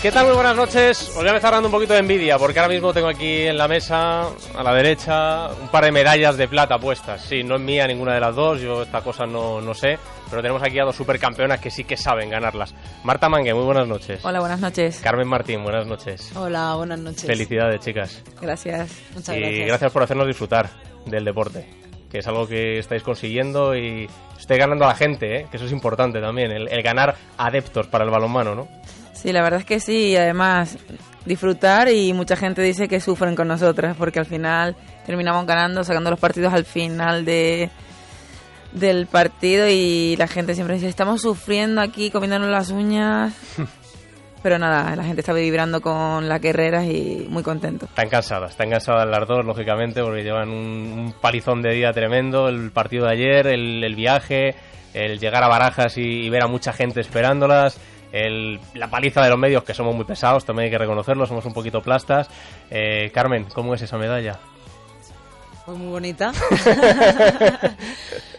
¿Qué tal? Muy buenas noches. Os voy a empezar dando un poquito de envidia porque ahora mismo tengo aquí en la mesa, a la derecha, un par de medallas de plata puestas. Sí, no es mía ninguna de las dos, yo esta cosa no, no sé, pero tenemos aquí a dos supercampeonas que sí que saben ganarlas. Marta Mangue, muy buenas noches. Hola, buenas noches. Carmen Martín, buenas noches. Hola, buenas noches. Felicidades, chicas. Gracias. Muchas y gracias. gracias por hacernos disfrutar del deporte, que es algo que estáis consiguiendo y estáis ganando a la gente, ¿eh? que eso es importante también, el, el ganar adeptos para el balonmano, ¿no? Sí, la verdad es que sí, y además disfrutar y mucha gente dice que sufren con nosotras porque al final terminamos ganando, sacando los partidos al final de del partido y la gente siempre dice, estamos sufriendo aquí, comiéndonos las uñas. Pero nada, la gente está vibrando con las guerreras y muy contento. Están cansadas, están cansadas las dos, lógicamente, porque llevan un, un palizón de día tremendo, el partido de ayer, el, el viaje, el llegar a Barajas y, y ver a mucha gente esperándolas, el- la paliza de los medios, que somos muy pesados, también hay que reconocerlo, somos un poquito plastas. Eh, Carmen, ¿cómo es esa medalla? Fue muy bonita.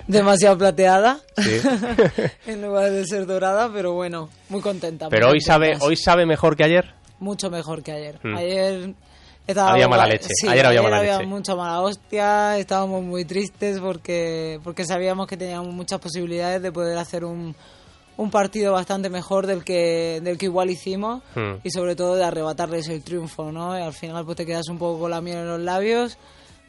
Demasiado plateada. Sí. en lugar de ser dorada, pero bueno, muy contenta. muy Pero hoy sabe, hoy sabe mejor que ayer. Mucho mejor que ayer. Mm. Ayer estaba Había mala leche. Sí, Ayer había mala leche. mucha mala hostia. Estábamos muy tristes porque, porque sabíamos que teníamos muchas posibilidades de poder hacer un, un partido bastante mejor del que, del que igual hicimos Mm. y sobre todo de arrebatarles el triunfo, ¿no? Y al final pues te quedas un poco con la miel en los labios.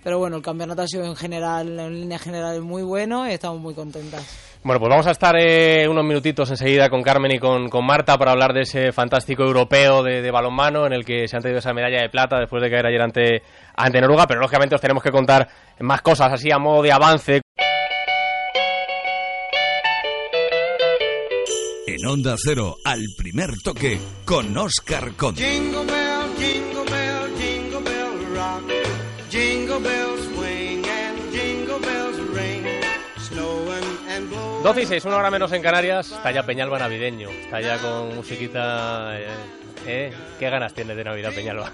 Pero bueno, el campeonato ha sido en general, en línea general, muy bueno y estamos muy contentas. Bueno, pues vamos a estar eh, unos minutitos enseguida con Carmen y con, con Marta para hablar de ese fantástico europeo de, de balonmano en el que se han traído esa medalla de plata después de caer ayer ante, ante Noruega, pero lógicamente os tenemos que contar más cosas así a modo de avance. En Onda Cero, al primer toque, con Oscar Conde. Jingle bell, jingle bell, jingle bell rock. Jingle bells swing and jingle bells ring. Snowing and blowing. 12 y 6, una hora menos en Canarias, está ya Peñalba navideño, está ya con musiquita... Eh, eh, ¿Qué ganas tienes de Navidad, Peñalba?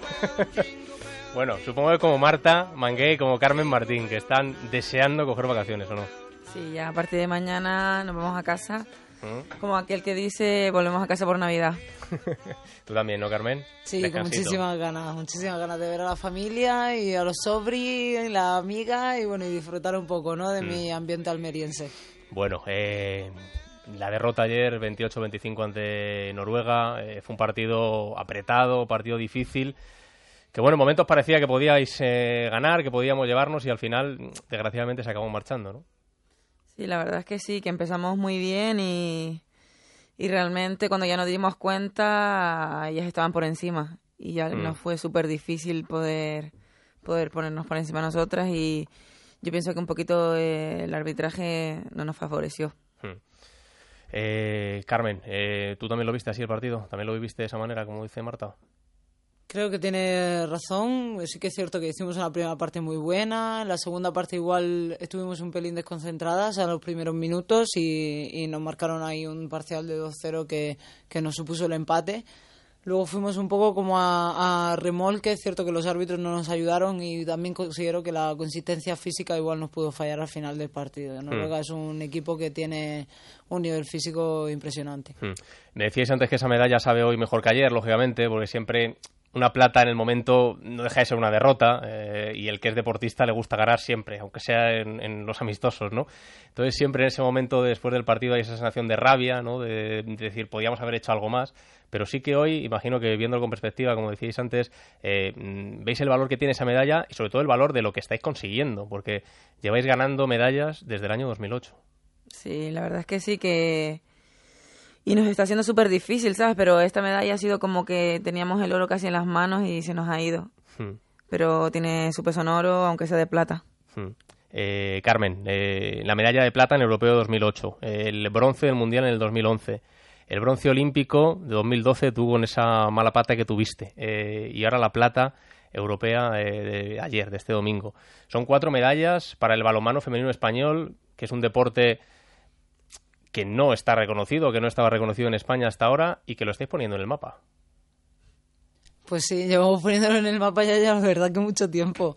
bueno, supongo que como Marta, Mangué y como Carmen Martín, que están deseando coger vacaciones, ¿o no? Sí, ya a partir de mañana nos vamos a casa. ¿Mm? Como aquel que dice, volvemos a casa por Navidad. Tú también, ¿no, Carmen? Sí, con muchísimas ganas, muchísimas ganas de ver a la familia y a los sobri, y la amiga y bueno, y disfrutar un poco, ¿no? De Mm. mi ambiente almeriense. Bueno, eh, la derrota ayer 28-25 ante Noruega eh, fue un partido apretado, partido difícil. Que bueno, en momentos parecía que podíais eh, ganar, que podíamos llevarnos y al final, desgraciadamente, se acabó marchando, ¿no? Sí, la verdad es que sí, que empezamos muy bien y, y realmente cuando ya nos dimos cuenta, ellas estaban por encima y ya Mm. nos fue súper difícil poder, poder ponernos por encima de nosotras y yo pienso que un poquito eh, el arbitraje no nos favoreció. Hmm. Eh, Carmen, eh, ¿tú también lo viste así el partido? ¿También lo viviste de esa manera, como dice Marta? Creo que tiene razón, sí que es cierto que hicimos una primera parte muy buena, en la segunda parte igual estuvimos un pelín desconcentradas en los primeros minutos y, y nos marcaron ahí un parcial de 2-0 que, que nos supuso el empate. Luego fuimos un poco como a, a remolque, es cierto que los árbitros no nos ayudaron y también considero que la consistencia física igual nos pudo fallar al final del partido. Noruega es un equipo que tiene un nivel físico impresionante. Me decíais antes que esa medalla sabe hoy mejor que ayer, lógicamente, porque siempre una plata en el momento no deja de ser una derrota eh, y el que es deportista le gusta ganar siempre, aunque sea en, los amistosos, ¿no? Entonces siempre en ese momento después del partido hay esa sensación de rabia, ¿no? De, de decir, podíamos haber hecho algo más, pero sí que hoy, imagino que viéndolo con perspectiva, como decíais antes, eh, mm, veis el valor que tiene esa medalla y sobre todo el valor de lo que estáis consiguiendo, porque lleváis ganando medallas desde el año 2008. Sí, la verdad es que sí que... Y nos está haciendo súper difícil, ¿sabes? Pero esta medalla ha sido como que teníamos el oro casi en las manos y se nos ha ido. Hmm. Pero tiene su peso en oro, aunque sea de plata. Hmm. Eh, Carmen, eh, la medalla de plata en el Europeo 2008, el bronce del Mundial en el 2011, el bronce olímpico de 2012 tú con esa mala pata que tuviste eh, y ahora la plata europea eh, de ayer, de este domingo. Son cuatro medallas para el balonmano femenino español, que es un deporte que no está reconocido, que no estaba reconocido en España hasta ahora y que lo estáis poniendo en el mapa. Pues sí, llevamos poniéndolo en el mapa ya, ya la verdad que mucho tiempo.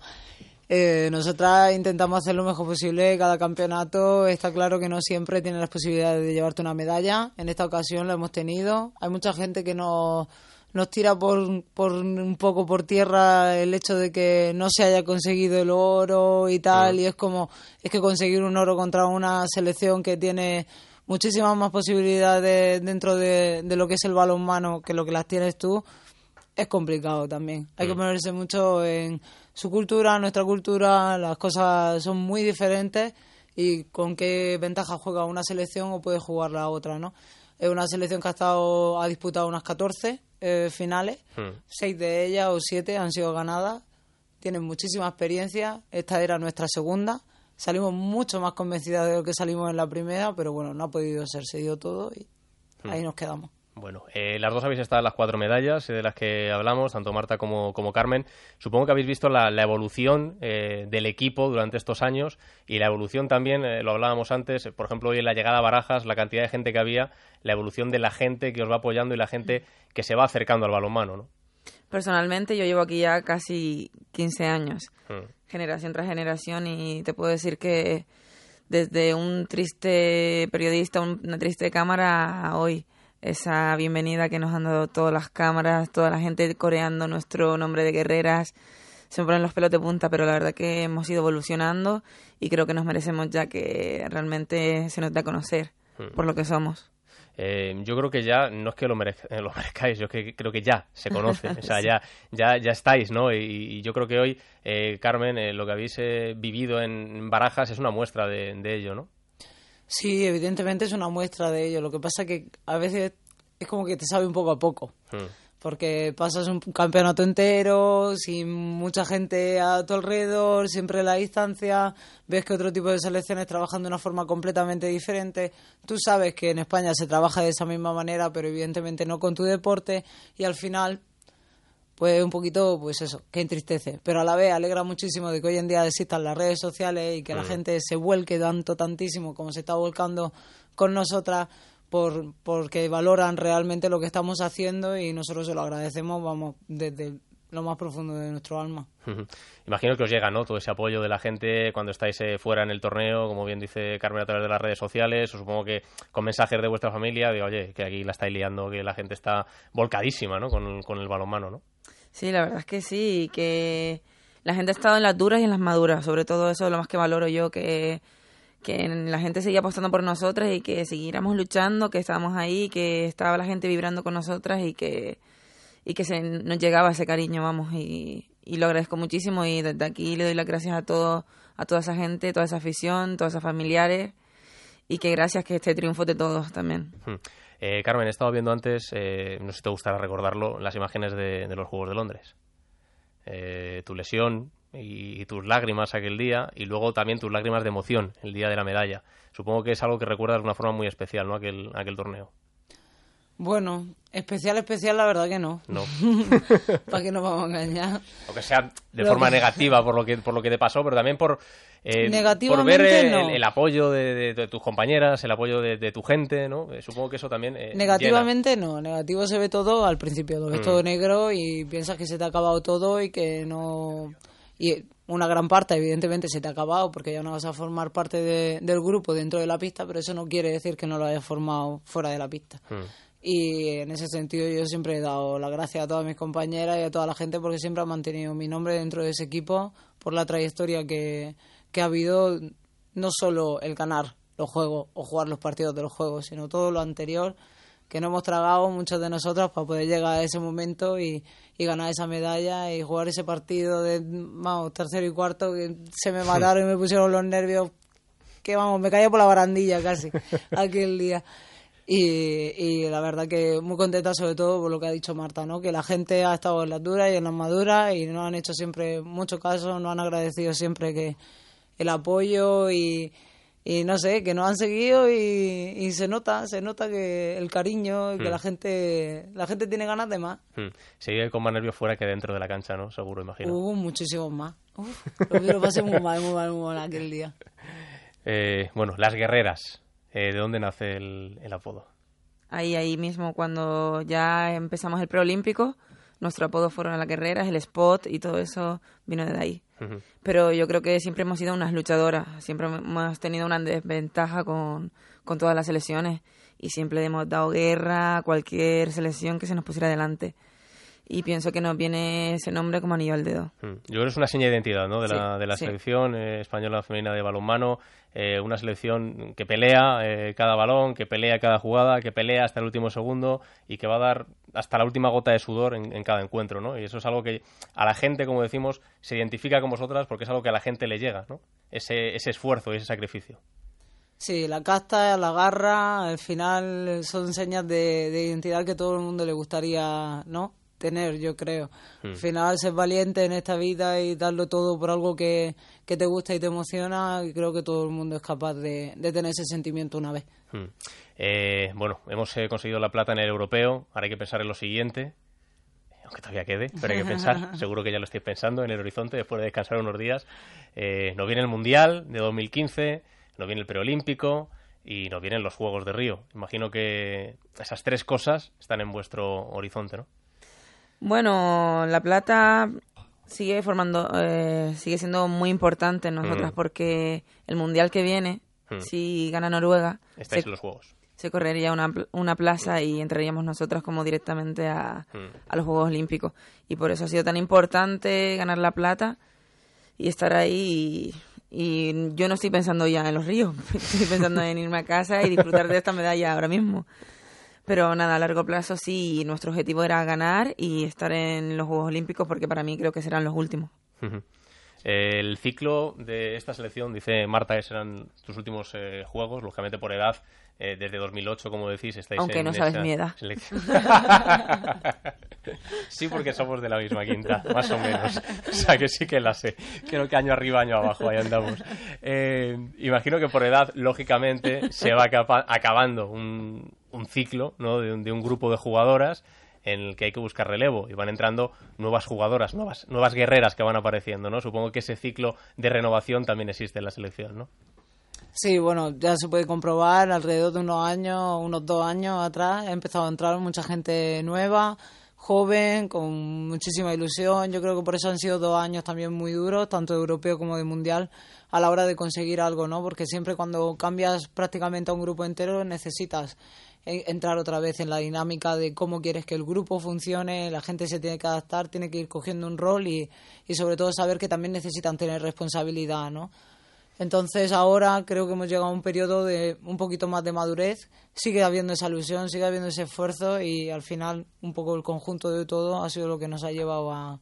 Eh, nosotras intentamos hacer lo mejor posible cada campeonato. Está claro que no siempre tienes las posibilidades de llevarte una medalla. En esta ocasión lo hemos tenido. Hay mucha gente que nos, nos tira por, por un poco por tierra el hecho de que no se haya conseguido el oro y tal, y es como, es que conseguir un oro contra una selección que tiene muchísimas más posibilidades dentro de, de lo que es el balonmano que lo que las tienes tú, es complicado también. Hay que ponerse mucho en su cultura, nuestra cultura, las cosas son muy diferentes y con qué ventaja juega una selección o puede jugar la otra, ¿no? Es una selección que ha estado ha disputado unas 14 eh, finales, seis de ellas o siete han sido ganadas, tienen muchísima experiencia, esta era nuestra segunda, salimos mucho más convencidas de lo que salimos en la primera, pero bueno, no ha podido ser, se dio todo y ahí nos quedamos. Bueno, eh, las dos habéis estado en las cuatro medallas eh, de las que hablamos, tanto Marta como, como Carmen. Supongo que habéis visto la, la evolución eh, del equipo durante estos años y la evolución también, eh, lo hablábamos antes, por ejemplo, hoy en la llegada a Barajas, la cantidad de gente que había, la evolución de la gente que os va apoyando y la gente que se va acercando al balonmano, ¿no? Personalmente yo llevo aquí ya casi 15 años, Mm. Generación tras generación, y te puedo decir que desde un triste periodista, un- una triste cámara a hoy, esa bienvenida que nos han dado todas las cámaras, toda la gente coreando nuestro nombre de guerreras, se me ponen los pelos de punta, pero la verdad que hemos ido evolucionando y creo que nos merecemos ya que realmente se nos da a conocer por lo que somos. Eh, yo creo que ya, no es que lo, merez- lo merezcáis, yo que creo que ya se conoce, o sea, ya, ya, ya estáis, ¿no? Y, y yo creo que hoy, eh, Carmen, eh, lo que habéis eh, vivido en Barajas es una muestra de, de ello, ¿no? Sí, evidentemente es una muestra de ello. Lo que pasa que a veces es como que te sabe un poco a poco. Mm. Porque pasas un campeonato entero, sin mucha gente a tu alrededor, siempre la distancia, ves que otro tipo de selecciones trabajan de una forma completamente diferente. Tú sabes que en España se trabaja de esa misma manera, pero evidentemente no con tu deporte, y al final pues un poquito, pues eso, que entristece. Pero a la vez alegra muchísimo de que hoy en día existan las redes sociales y que la gente se vuelque tanto, tantísimo como se está volcando con nosotras por porque valoran realmente lo que estamos haciendo y nosotros se lo agradecemos, vamos, desde lo más profundo de nuestro alma. Imagino que os llega, ¿no? Todo ese apoyo de la gente cuando estáis eh, fuera en el torneo, como bien dice Carmen a través de las redes sociales, o supongo que con mensajes de vuestra familia, de oye, que aquí la estáis liando, que la gente está volcadísima, ¿no? Con, el- con el balonmano, ¿no? Sí, la verdad es que sí, y que la gente ha estado en las duras y en las maduras, sobre todo eso es lo más que valoro yo, que, que la gente seguía apostando por nosotras y que siguiéramos luchando, que estábamos ahí, que estaba la gente vibrando con nosotras y que, y que se, nos llegaba ese cariño, vamos, y, y lo agradezco muchísimo y desde aquí le doy las gracias a todo, a toda esa gente, toda esa afición, todas esas familiares y que gracias que este triunfo de todos también. Mm. Eh, Carmen, he estado viendo antes, eh, no sé si te gustará recordarlo, las imágenes de, de los Juegos de Londres. Eh, tu lesión y, y tus lágrimas aquel día, y luego también tus lágrimas de emoción el día de la medalla. Supongo que es algo que recuerdas de una forma muy especial, ¿no? Aquel, aquel torneo. Bueno, especial, especial, la verdad que no. No. ¿Para qué nos vamos a engañar? Aunque sea de Lo forma que- negativa por lo que por lo que te pasó, pero también por eh, por ver el, no. el apoyo de, de- de tus compañeras, el apoyo de, de tu gente, ¿no? Eh, supongo que eso también eh, Negativamente no, negativo se ve todo al principio, lo ves Mm. todo negro y piensas que se te ha acabado todo y que no... Y una gran parte evidentemente se te ha acabado porque ya no vas a formar parte de- del grupo dentro de la pista, pero eso no quiere decir que no lo hayas formado fuera de la pista. llena. Mm. Y en ese sentido yo siempre he dado las gracias a todas mis compañeras y a toda la gente porque siempre han mantenido mi nombre dentro de ese equipo por la trayectoria que, que ha habido, no solo el ganar los juegos o jugar los partidos de los juegos, sino todo lo anterior que no hemos tragado muchos de nosotros para poder llegar a ese momento y, y ganar esa medalla y jugar ese partido de vamos, tercero y cuarto que se me mataron y me pusieron los nervios que vamos, me caía por la barandilla casi aquel día. Y, y la verdad que muy contenta sobre todo por lo que ha dicho Marta, ¿no? Que la gente ha estado en las duras y en las maduras y nos han hecho siempre mucho caso, nos han agradecido siempre que el apoyo y, y no sé, que nos han seguido y, y se nota, se nota que el cariño y que Mm. la gente la gente tiene ganas de más. Mm. Con más nervios fuera que dentro de la cancha, ¿no? Seguro, imagino. Hubo muchísimos más. Uf, lo, lo pasé muy mal, muy mal, muy mal aquel día. Eh, bueno, las guerreras. Eh, ¿De dónde nace el, el apodo? Ahí, ahí mismo, cuando ya empezamos el preolímpico, nuestro apodo fueron las guerreras, el spot y todo eso vino de ahí. Pero yo creo que siempre hemos sido unas luchadoras, siempre hemos tenido una desventaja con, con todas las selecciones y siempre hemos dado guerra a cualquier selección que se nos pusiera delante. y pienso que nos viene ese nombre como anillo al dedo. Yo creo que es una seña de identidad ¿no? de, Sí, la, de la sí. selección eh, española femenina de balonmano, eh, una selección que pelea eh, cada balón, que pelea cada jugada, que pelea hasta el último segundo y que va a dar hasta la última gota de sudor en, cada encuentro. ¿no? Y eso es algo que a la gente, como decimos, se identifica con vosotras porque es algo que a la gente le llega, ¿no? ese, ese esfuerzo y ese sacrificio. Sí, la casta, la garra, al final son señas de, de identidad que todo el mundo le gustaría, ¿no? Tener, yo creo. Al final, ser valiente en esta vida y darlo todo por algo que, que te gusta y te emociona, y creo que todo el mundo es capaz de, de tener ese sentimiento una vez. Mm. Eh, bueno, hemos eh, conseguido la plata en el europeo, ahora hay que pensar en lo siguiente, aunque todavía quede, pero hay que pensar, seguro que ya lo estáis pensando en el horizonte después de descansar unos días. Eh, nos viene el Mundial de 2015, nos viene el preolímpico y nos vienen los Juegos de Río. Imagino que esas tres cosas están en vuestro horizonte, ¿no? Bueno, la plata sigue formando, eh, sigue siendo muy importante en nosotras Mm. porque el mundial que viene, Mm. si gana Noruega, Estáis en los Juegos. se correría una, una plaza y entraríamos nosotras como directamente a, Mm. a los Juegos Olímpicos. Y por eso ha sido tan importante ganar la plata y estar ahí. Y, y yo no estoy pensando ya en los ríos, estoy pensando en irme a casa y disfrutar de esta medalla ahora mismo. Pero nada, a largo plazo sí, nuestro objetivo era ganar y estar en los Juegos Olímpicos porque para mí creo que serán los últimos. El ciclo de esta selección, dice Marta, serán tus últimos eh, juegos, lógicamente por edad, eh, desde 2008, como decís, estáis Aunque en no sabes mi edad. sí, porque somos de la misma quinta, más o menos. O sea, que sí que la sé. Creo que año arriba, año abajo, ahí andamos. Eh, imagino que por edad, lógicamente, se va acaba- acabando un, un ciclo ¿no? de, un, de un grupo de jugadoras en el que hay que buscar relevo y van entrando nuevas jugadoras, nuevas, nuevas guerreras que van apareciendo, ¿no? Supongo que ese ciclo de renovación también existe en la selección, ¿no? Sí, bueno, ya se puede comprobar, alrededor de unos años, unos dos años atrás, ha empezado a entrar mucha gente nueva, joven, con muchísima ilusión. Yo creo que por eso han sido dos años también muy duros, tanto de europeo como de mundial, a la hora de conseguir algo, ¿no? Porque siempre cuando cambias prácticamente a un grupo entero necesitas eh, entrar otra vez en la dinámica de cómo quieres que el grupo funcione, la gente se tiene que adaptar, tiene que ir cogiendo un rol y, y sobre todo saber que también necesitan tener responsabilidad, ¿no? Entonces ahora creo que hemos llegado a un periodo de un poquito más de madurez. Sigue habiendo esa ilusión, sigue habiendo ese esfuerzo y al final un poco el conjunto de todo ha sido lo que nos ha llevado a,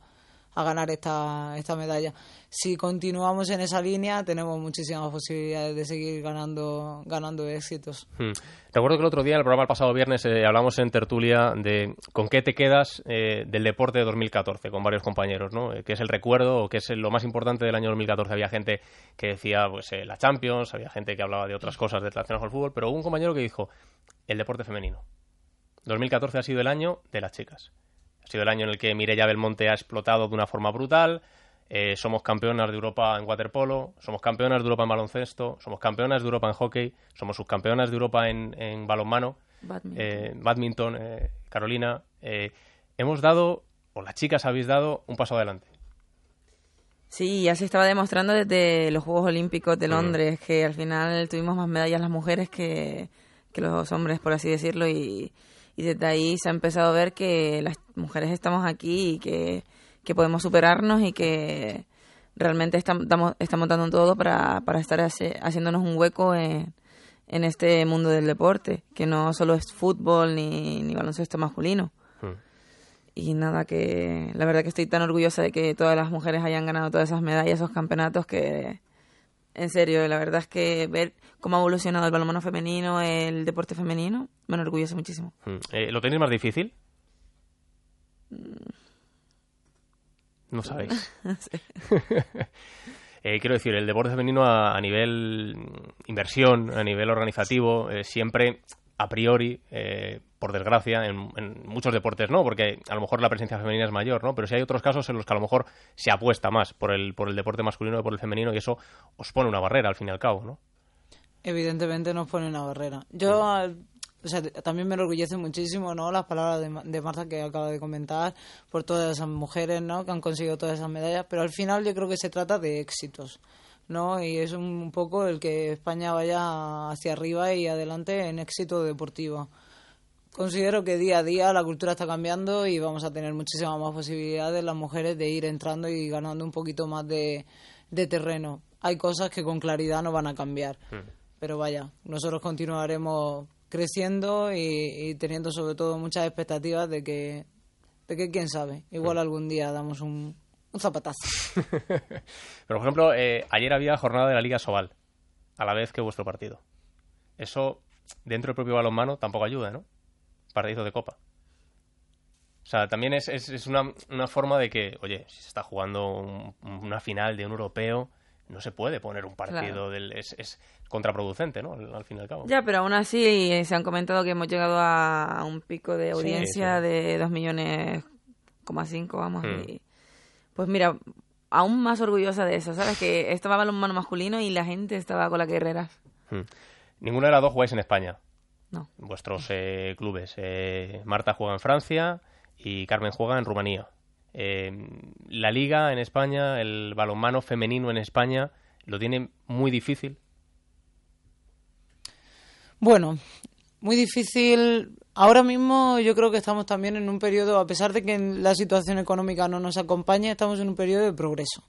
a ganar esta, esta medalla. Si continuamos en esa línea tenemos muchísimas posibilidades de seguir ganando, ganando éxitos. Hmm. Recuerdo que el otro día, en el programa el pasado viernes, eh, hablamos en tertulia de con qué te quedas eh, del deporte de 2014 con varios compañeros, ¿no? Eh, ¿Qué es el recuerdo o qué es lo más importante del año 2014? Había gente que decía, pues, la Champions, había gente que hablaba de otras cosas relacionadas con el fútbol, pero hubo un compañero que dijo, el deporte femenino. 2014 ha sido el año de las chicas. Ha sido el año en el que Mireia Belmonte ha explotado de una forma brutal. eh, somos campeonas de Europa en waterpolo, somos campeonas de Europa en baloncesto, somos campeonas de Europa en hockey, somos subcampeonas de Europa en, en balonmano, Badminton. eh, badminton, eh, Carolina. eh, hemos dado, o las chicas habéis dado, un paso adelante. Sí, ya se estaba demostrando desde los Juegos Olímpicos Mm. de Londres que al final tuvimos más medallas las mujeres que, que los hombres, por así decirlo, y, y desde ahí se ha empezado a ver que las mujeres estamos aquí y que, que podemos superarnos y que realmente estam- estamos, estamos dando todo para, para estar hace- haciéndonos un hueco en, en este mundo del deporte, que no solo es fútbol ni, ni baloncesto masculino. Hmm. Y nada, que la verdad que estoy tan orgullosa de que todas las mujeres hayan ganado todas esas medallas, esos campeonatos, que en serio, la verdad es que ver cómo ha evolucionado el balonmano femenino, el deporte femenino, me enorgullece muchísimo. Hmm. Eh, ¿Lo tenéis más difícil? No sabéis. Eh, quiero decir, el deporte femenino a, a nivel mm, inversión, a nivel organizativo, eh, siempre a priori, eh, por desgracia, en, en muchos deportes no, porque a lo mejor la presencia femenina es mayor, ¿no? Pero sí hay otros casos en los que a lo mejor se apuesta más por el, por el deporte masculino que por el femenino y eso os pone una barrera al fin y al cabo, ¿no? Evidentemente nos pone una barrera. Yo, o sea, también me enorgullece muchísimo, ¿no? Las palabras de, de Marta que acaba de comentar, por todas esas mujeres, ¿no? Que han conseguido todas esas medallas, pero al final yo creo que se trata de éxitos, ¿no? Y es un poco el que España vaya hacia arriba y adelante en éxito deportivo. Considero que día a día la cultura está cambiando y vamos a tener muchísimas más posibilidades las mujeres de ir entrando y ganando un poquito más de, de terreno. Hay cosas que con claridad no van a cambiar, pero vaya, nosotros continuaremos creciendo y, y teniendo sobre todo muchas expectativas de que, de que quién sabe, igual algún día damos un, un zapatazo. Pero, por ejemplo, eh, ayer había jornada de la Liga Sobal, a la vez que vuestro partido. Eso, dentro del propio balonmano, tampoco ayuda, ¿no? Partido de Copa. O sea, también es, es, es una, una forma de que, oye, si se está jugando un- una final de un europeo, no se puede poner un partido Claro. del... Es, es contraproducente, ¿no? Al, al fin y al cabo. Ya, pero aún así eh, se han comentado que hemos llegado a un pico de audiencia sí. de 2 millones, coma cinco, vamos. Hmm. y- pues mira, aún más orgullosa de eso, ¿sabes? Que estaba balonmano masculino y la gente estaba con las guerreras. Hmm. Ninguna de las dos jugáis en España. No. Vuestros eh, clubes. Eh, Marta juega en Francia y Carmen juega en Rumanía. Eh, la liga en España, el balonmano femenino en España, lo tiene muy difícil. Bueno, muy difícil. Ahora mismo yo creo que estamos también en un periodo, a pesar de que la situación económica no nos acompaña, estamos en un periodo de progreso.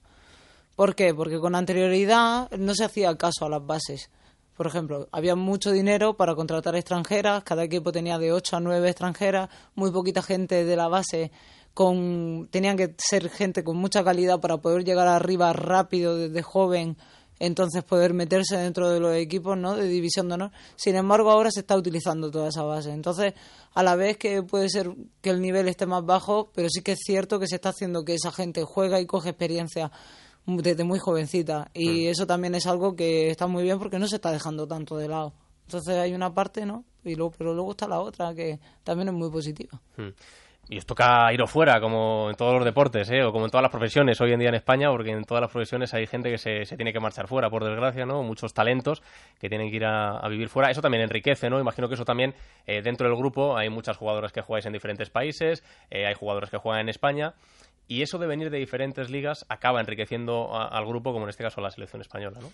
¿Por qué? Porque con anterioridad no se hacía caso a las bases. Por ejemplo, había mucho dinero para contratar extranjeras, cada equipo tenía de 8 a 9 extranjeras, muy poquita gente de la base con tenían que ser gente con mucha calidad para poder llegar arriba rápido desde joven, entonces poder meterse dentro de los equipos, ¿no? de división de honor. Sin embargo, ahora se está utilizando toda esa base. Entonces, a la vez que puede ser que el nivel esté más bajo, pero sí que es cierto que se está haciendo que esa gente juega y coge experiencia desde muy jovencita y eso también es algo que está muy bien porque no se está dejando tanto de lado. Entonces hay una parte, ¿no? Y luego, pero luego está la otra que también es muy positiva. Hmm. Y os toca iros fuera, como en todos los deportes, ¿eh? o como en todas las profesiones hoy en día en España, porque en todas las profesiones hay gente que se, se tiene que marchar fuera, por desgracia, ¿no? Muchos talentos que tienen que ir a, a vivir fuera. Eso también enriquece, ¿no? Imagino que eso también, eh, dentro del grupo, hay muchas jugadoras que jugáis en diferentes países, eh, hay jugadores que juegan en España, y eso de venir de diferentes ligas acaba enriqueciendo a- al grupo, como en este caso la selección española, ¿no?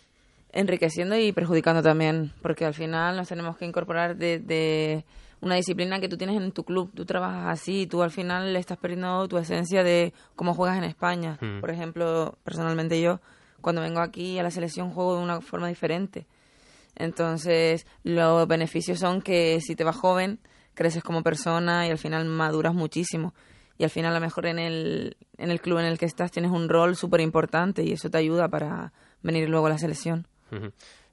enriqueciendo y perjudicando también, porque al final nos tenemos que incorporar de, de una disciplina que tú tienes en tu club, tú trabajas así, y tú al final le estás perdiendo tu esencia de cómo juegas en España. Mm. Por ejemplo, personalmente yo, cuando vengo aquí a la selección juego de una forma diferente. Entonces, los beneficios son que si te vas joven, creces como persona y al final maduras muchísimo. Y al final, a lo mejor en el, en el club en el que estás tienes un rol súper importante y eso te ayuda para venir luego a la selección.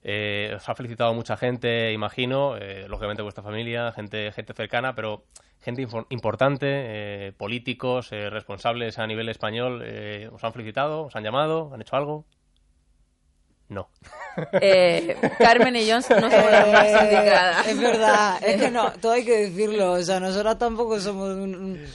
Eh, os ha felicitado mucha gente, imagino, eh, lógicamente vuestra familia, gente, gente cercana, pero gente importante, eh, políticos, eh, responsables a nivel español, eh, ¿os han felicitado? ¿Os han llamado? ¿Han hecho algo? No. Eh, Carmen y Jones no somos las más Eh, indicadas. Es verdad, es que no, todo hay que decirlo. O sea, nosotras tampoco somos. un- un-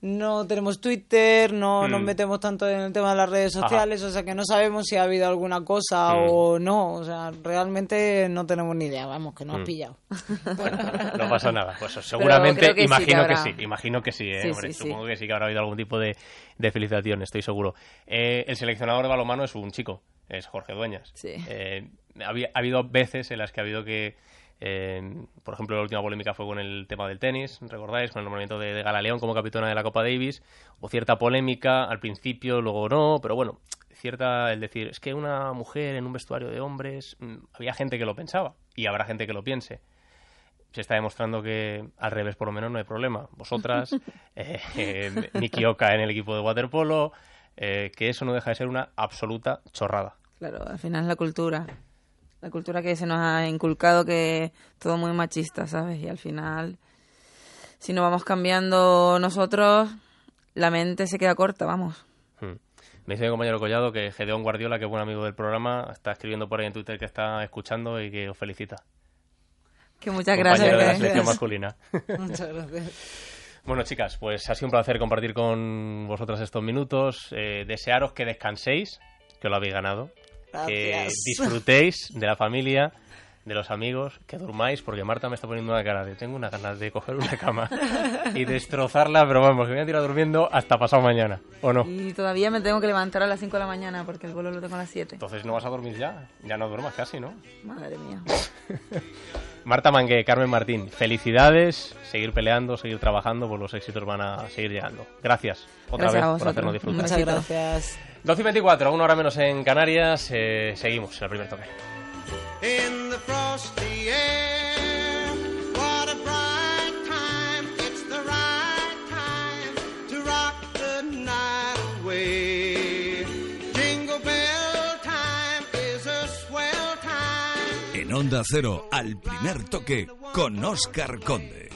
no tenemos Twitter, no Mm. nos metemos tanto en el tema de las redes Ajá. sociales, o sea que no sabemos si ha habido alguna cosa Mm. o no. O sea, realmente no tenemos ni idea. Vamos, que no has Mm. pillado. Bueno, no pasa nada. Pues seguramente, que imagino que que, habrá. sí, imagino que sí, ¿eh? Sí, Hombre, sí, sí. supongo que sí que habrá habido algún tipo de, de felicitación, estoy seguro. Eh, el seleccionador de balonmano es un chico, es Jorge Dueñas. Sí. Eh, había- ha habido veces en las que ha habido que, eh, por ejemplo, la última polémica fue con el tema del tenis, ¿recordáis? Con el nombramiento de, de Gala León como capitana de la Copa Davis, o cierta polémica al principio, luego no, pero bueno, cierta, el decir, es que una mujer en un vestuario de hombres, mm, había gente que lo pensaba, y habrá gente que lo piense se está demostrando que al revés por lo menos no hay problema. Vosotras, eh, eh, Miki Oka en el equipo de waterpolo, eh, que eso no deja de ser una absoluta chorrada. Claro, al final es la cultura. La cultura que se nos ha inculcado que todo muy machista, ¿sabes? Y al final, si no vamos cambiando nosotros, la mente se queda corta, vamos. Hmm. Me dice mi compañero Collado que Gedeón Guardiola, que es buen amigo del programa, está escribiendo por ahí en Twitter que está escuchando y que os felicita. Que muchas Compañero de la gracias. selección masculina. Muchas gracias. Bueno, chicas, pues ha sido un placer compartir con vosotras estos minutos. Eh, desearos que descanséis, que lo habéis ganado. Que disfrutéis de la familia, de los amigos, que durmáis, porque Marta me está poniendo una cara de tengo una ganas de coger una cama y destrozarla, pero vamos, que me voy a tirar durmiendo hasta pasado mañana, ¿o no? Y todavía me tengo que levantar a las 5 de la mañana porque el vuelo lo tengo a las 7. Entonces no vas a dormir ya, ya no duermas casi, ¿no? Madre mía. Marta Mangué, Carmen Martín, felicidades, seguir peleando, seguir trabajando, pues los éxitos van a seguir llegando. Gracias otra Gracias a vez por hacernos disfrutar. Muchas gracias. 12 y 24, una hora menos en Canarias, eh, seguimos en el primer toque. In the air. En Onda Cero, al primer toque, con Oscar Conde.